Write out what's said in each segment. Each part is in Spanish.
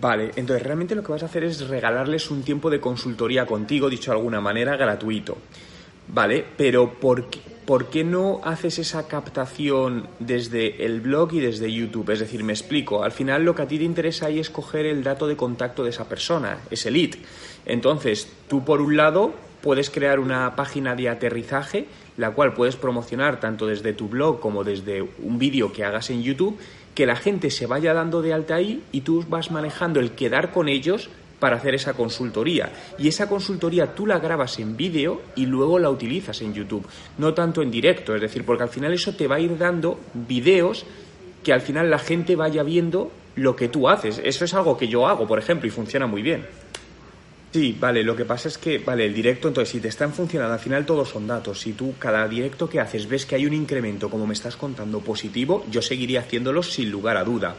Vale, entonces realmente lo que vas a hacer es regalarles un tiempo de consultoría contigo, dicho de alguna manera, gratuito. Vale, pero ¿por qué, ¿por qué no haces esa captación desde el blog y desde YouTube? Es decir, me explico, al final lo que a ti te interesa ahí es coger el dato de contacto de esa persona, ese lead. Entonces, tú por un lado puedes crear una página de aterrizaje, la cual puedes promocionar tanto desde tu blog como desde un vídeo que hagas en YouTube, que la gente se vaya dando de alta ahí y tú vas manejando el quedar con ellos para hacer esa consultoría. Y esa consultoría tú la grabas en vídeo y luego la utilizas en YouTube, no tanto en directo, es decir, porque al final eso te va a ir dando vídeos que al final la gente vaya viendo lo que tú haces. Eso es algo que yo hago, por ejemplo, y funciona muy bien. Sí, vale, lo que pasa es que, vale, el directo, entonces, si te están funcionando, al final todos son datos. Si tú, cada directo que haces, ves que hay un incremento, como me estás contando, positivo, yo seguiría haciéndolo sin lugar a duda.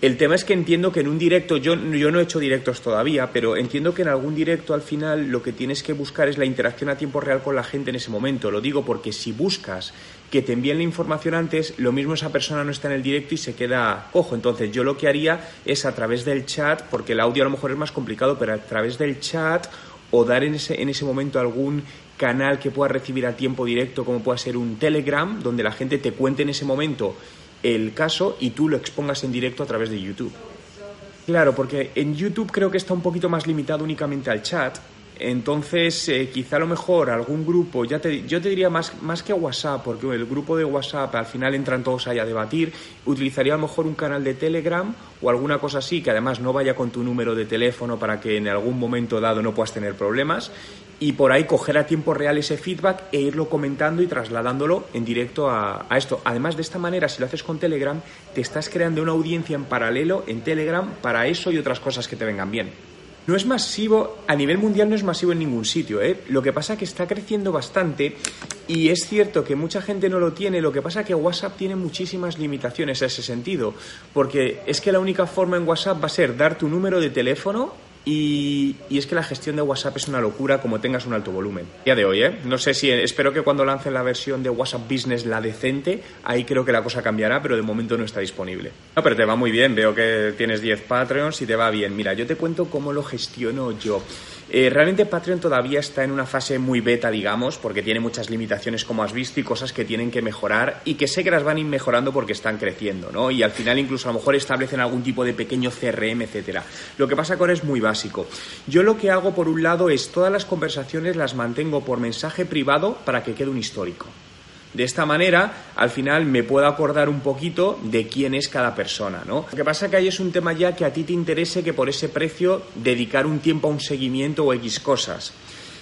El tema es que entiendo que en un directo, yo, yo no he hecho directos todavía, pero entiendo que en algún directo al final lo que tienes que buscar es la interacción a tiempo real con la gente en ese momento. Lo digo porque si buscas que te envíen la información antes, lo mismo esa persona no está en el directo y se queda cojo. Entonces yo lo que haría es a través del chat, porque el audio a lo mejor es más complicado, pero a través del chat o dar en ese, en ese momento algún canal que pueda recibir a tiempo directo, como pueda ser un Telegram, donde la gente te cuente en ese momento el caso y tú lo expongas en directo a través de YouTube. Claro, porque en YouTube creo que está un poquito más limitado únicamente al chat. Entonces, eh, quizá a lo mejor algún grupo, ya te, yo te diría más, más que WhatsApp, porque el grupo de WhatsApp al final entran todos ahí a debatir, utilizaría a lo mejor un canal de Telegram o alguna cosa así, que además no vaya con tu número de teléfono para que en algún momento dado no puedas tener problemas, y por ahí coger a tiempo real ese feedback e irlo comentando y trasladándolo en directo a, esto. Además, de esta manera, si lo haces con Telegram, te estás creando una audiencia en paralelo en Telegram para eso y otras cosas que te vengan bien. No es masivo, a nivel mundial no es masivo en ningún sitio, ¿eh? Lo que pasa es que está creciendo bastante y es cierto que mucha gente no lo tiene, lo que pasa es que WhatsApp tiene muchísimas limitaciones a ese sentido, porque es que la única forma en WhatsApp va a ser dar tu número de teléfono y, es que la gestión de WhatsApp es una locura como tengas un alto volumen. Día de hoy, ¿eh? No sé si, espero que cuando lancen la versión de WhatsApp Business, la decente, ahí creo que la cosa cambiará, pero de momento no está disponible. No, pero te va muy bien, veo que tienes 10 Patreons y te va bien. Mira, yo te cuento cómo lo gestiono yo. Eh, realmente Patreon todavía está en una fase muy beta, digamos, porque tiene muchas limitaciones, como has visto, y cosas que tienen que mejorar y que sé que las van a ir mejorando porque están creciendo, ¿no? Y al final incluso a lo mejor establecen algún tipo de pequeño CRM, etcétera. Lo que pasa con es muy básico. Yo lo que hago, por un lado, es todas las conversaciones las mantengo por mensaje privado para que quede un histórico. De esta manera, al final me puedo acordar un poquito de quién es cada persona, ¿no? Lo que pasa que ahí es un tema ya que a ti te interese que por ese precio dedicar un tiempo a un seguimiento o X cosas.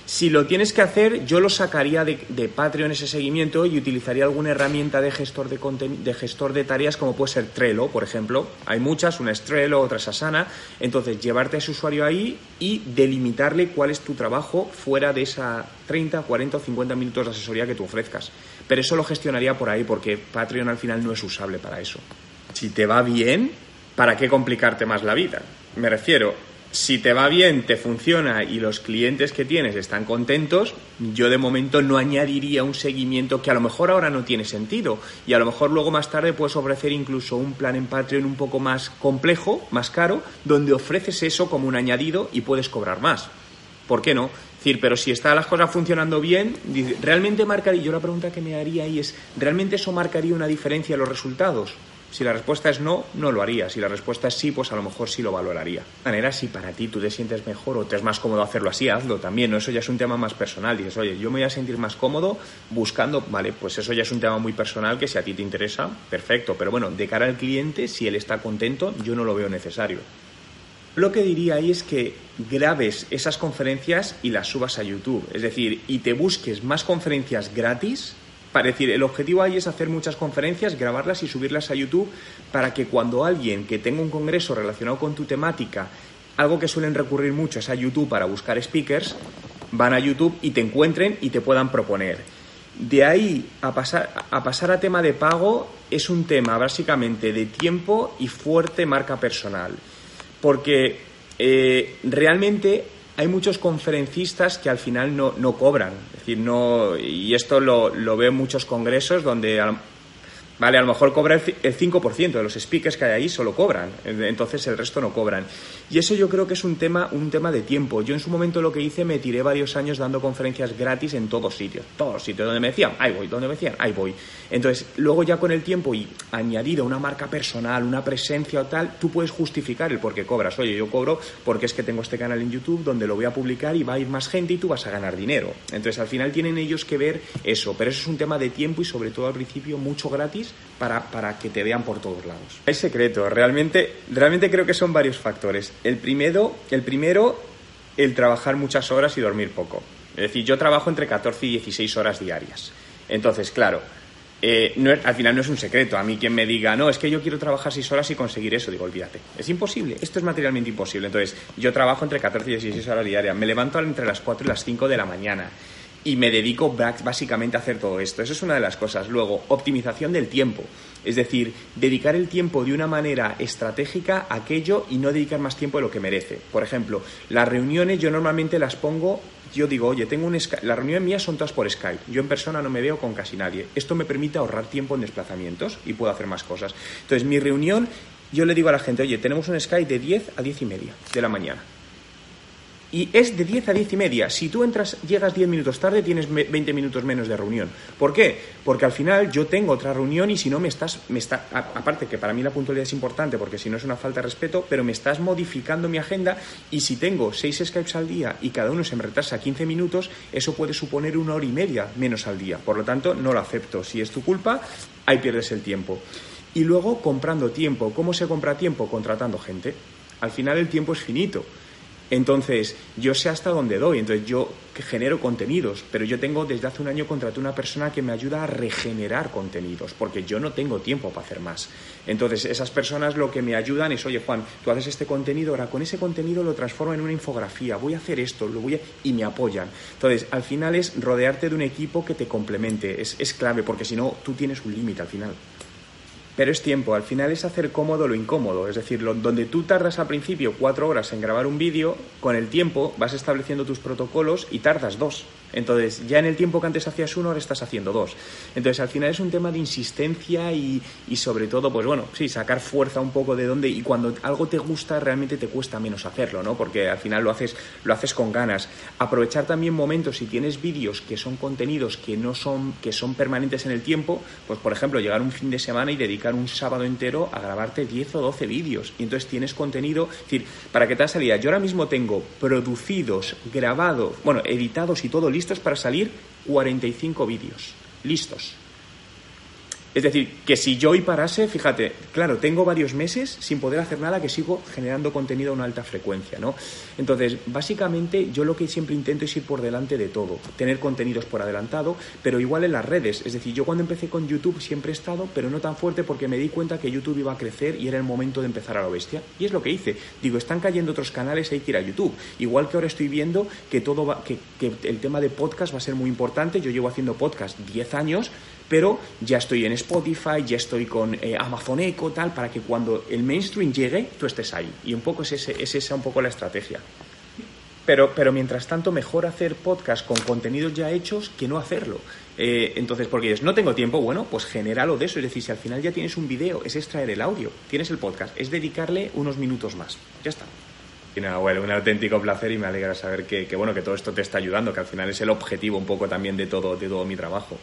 Si lo tienes que hacer, yo lo sacaría de, Patreon ese seguimiento y utilizaría alguna herramienta de gestor de, de gestor de tareas como puede ser Trello, por ejemplo. Hay muchas, una es Trello, otra es Asana. Entonces, llevarte a ese usuario ahí y delimitarle cuál es tu trabajo fuera de esa 30, 40 o 50 minutos de asesoría que tú ofrezcas. Pero eso lo gestionaría por ahí porque Patreon al final no es usable para eso. Si te va bien, ¿para qué complicarte más la vida? Me refiero, si te va bien, te funciona y los clientes que tienes están contentos, yo de momento no añadiría un seguimiento que a lo mejor ahora no tiene sentido y a lo mejor luego más tarde puedes ofrecer incluso un plan en Patreon un poco más complejo, más caro, donde ofreces eso como un añadido y puedes cobrar más. ¿Por qué no? Decir, pero si están las cosas funcionando bien, ¿realmente marcaría? Yo la pregunta que me haría ahí es, ¿realmente eso marcaría una diferencia en los resultados? Si la respuesta es no, no lo haría. Si la respuesta es sí, pues a lo mejor sí lo valoraría. De manera, si para ti tú te sientes mejor o te es más cómodo hacerlo así, hazlo también. ¿no? Eso ya es un tema más personal. Dices, oye, yo me voy a sentir más cómodo buscando, vale, pues eso ya es un tema muy personal que si a ti te interesa, perfecto. Pero bueno, de cara al cliente, si él está contento, yo no lo veo necesario. Lo que diría ahí es que grabes esas conferencias y las subas a YouTube. Es decir, y te busques más conferencias gratis para decir, el objetivo ahí es hacer muchas conferencias, grabarlas y subirlas a YouTube para que cuando alguien que tenga un congreso relacionado con tu temática, algo que suelen recurrir mucho es a YouTube para buscar speakers, van a YouTube y te encuentren y te puedan proponer. De ahí a pasar, a pasar a tema de pago es un tema básicamente de tiempo y fuerte marca personal. Porque eh, realmente hay muchos conferencistas que al final no, no cobran. Es decir, no, y esto lo, lo, veo en muchos congresos donde ¿vale? A lo mejor cobra el 5% de los speakers que hay ahí, solo cobran, entonces el resto no cobran. Y eso yo creo que es un tema, un tema de tiempo. Yo en su momento lo que hice, me tiré varios años dando conferencias gratis en todos sitios, todos sitios, donde me decían, ahí voy, donde me decían, ahí voy. Entonces, luego ya con el tiempo y añadido una marca personal, una presencia o tal, tú puedes justificar el por qué cobras. Oye, yo cobro porque es que tengo este canal en YouTube donde lo voy a publicar y va a ir más gente y tú vas a ganar dinero. Entonces, al final tienen ellos que ver eso, pero eso es un tema de tiempo y sobre todo al principio mucho gratis para, para que te vean por todos lados. Es secreto, realmente, realmente creo que son varios factores. El primero, el primero, el trabajar muchas horas y dormir poco. Es decir, yo trabajo entre 14 y 16 horas diarias. Entonces, claro, eh, no al final no es un secreto. A mí quien me diga, no, es que yo quiero trabajar 6 horas y conseguir eso, digo, olvídate. Es imposible, esto es materialmente imposible. Entonces, yo trabajo entre 14 y 16 horas diarias. Me levanto entre las 4 y las 5 de la mañana y me dedico básicamente a hacer todo esto. Eso es una de las cosas. Luego, optimización del tiempo. Es decir, dedicar el tiempo de una manera estratégica a aquello y no dedicar más tiempo de lo que merece. Por ejemplo, las reuniones yo normalmente las pongo, yo digo, oye, tengo un Skype, las reuniones mías son todas por Skype, yo en persona no me veo con casi nadie. Esto me permite ahorrar tiempo en desplazamientos y puedo hacer más cosas. Entonces, mi reunión, yo le digo a la gente, oye, tenemos un Skype de 10 a 10 y media de la mañana y es de 10 a 10 y media. Si tú entras, llegas 10 minutos tarde, tienes 20 minutos menos de reunión. ¿Por qué? Porque al final yo tengo otra reunión y si no me estás, me está, aparte que para mí la puntualidad es importante porque si no es una falta de respeto, pero me estás modificando mi agenda y si tengo 6 Skypes al día y cada uno se me retrasa 15 minutos, eso puede suponer una hora y media menos al día. Por lo tanto, no lo acepto. Si es tu culpa, ahí pierdes el tiempo. Y luego comprando tiempo. ¿Cómo se compra tiempo? Contratando gente. Al final el tiempo es finito. Entonces, yo sé hasta dónde doy, entonces yo genero contenidos, pero yo tengo desde hace un año contraté una persona que me ayuda a regenerar contenidos, porque yo no tengo tiempo para hacer más. Entonces, esas personas lo que me ayudan es, oye Juan, tú haces este contenido, ahora con ese contenido lo transformo en una infografía, voy a hacer esto, lo voy a... y me apoyan. Entonces, al final es rodearte de un equipo que te complemente, es, es clave, porque si no, tú tienes un límite al final. Pero es tiempo, al final es hacer cómodo lo incómodo, es decir, donde tú tardas al principio cuatro horas en grabar un vídeo, con el tiempo vas estableciendo tus protocolos y tardas dos. Entonces, ya en el tiempo que antes hacías uno, ahora estás haciendo dos. Entonces, al final es un tema de insistencia y, y sobre todo, pues bueno, sí, sacar fuerza un poco de dónde y cuando algo te gusta, realmente te cuesta menos hacerlo, ¿no? Porque al final lo haces, lo haces con ganas. Aprovechar también momentos, si tienes vídeos que son contenidos que no son, que son permanentes en el tiempo, pues por ejemplo, llegar un fin de semana y dedicar un sábado entero a grabarte 10 o 12 vídeos. Y entonces tienes contenido, decir, para que te salida, yo ahora mismo tengo producidos, grabados, bueno, editados y todo listos para salir 45 vídeos. Listos. Es decir, que si yo hoy parase, fíjate, claro, tengo varios meses sin poder hacer nada que sigo generando contenido a una alta frecuencia, ¿no? Entonces, básicamente yo lo que siempre intento es ir por delante de todo, tener contenidos por adelantado, pero igual en las redes. Es decir, yo cuando empecé con YouTube siempre he estado, pero no tan fuerte porque me di cuenta que YouTube iba a crecer y era el momento de empezar a la bestia. Y es lo que hice. Digo, están cayendo otros canales, hay que ir a YouTube. Igual que ahora estoy viendo que todo va, que, que el tema de podcast va a ser muy importante. Yo llevo haciendo podcast 10 años pero ya estoy en Spotify, ya estoy con eh, Amazon Echo, tal, para que cuando el mainstream llegue, tú estés ahí. Y un poco es, ese, es esa un poco la estrategia. Pero, pero mientras tanto, mejor hacer podcast con contenidos ya hechos que no hacerlo. Eh, entonces, porque dices, no tengo tiempo, bueno, pues genéralo de eso. Es decir, si al final ya tienes un video, es extraer el audio, tienes el podcast, es dedicarle unos minutos más. Ya está. Y nada, bueno, un auténtico placer y me alegra saber que, que, bueno, que todo esto te está ayudando, que al final es el objetivo un poco también de todo, de todo mi trabajo.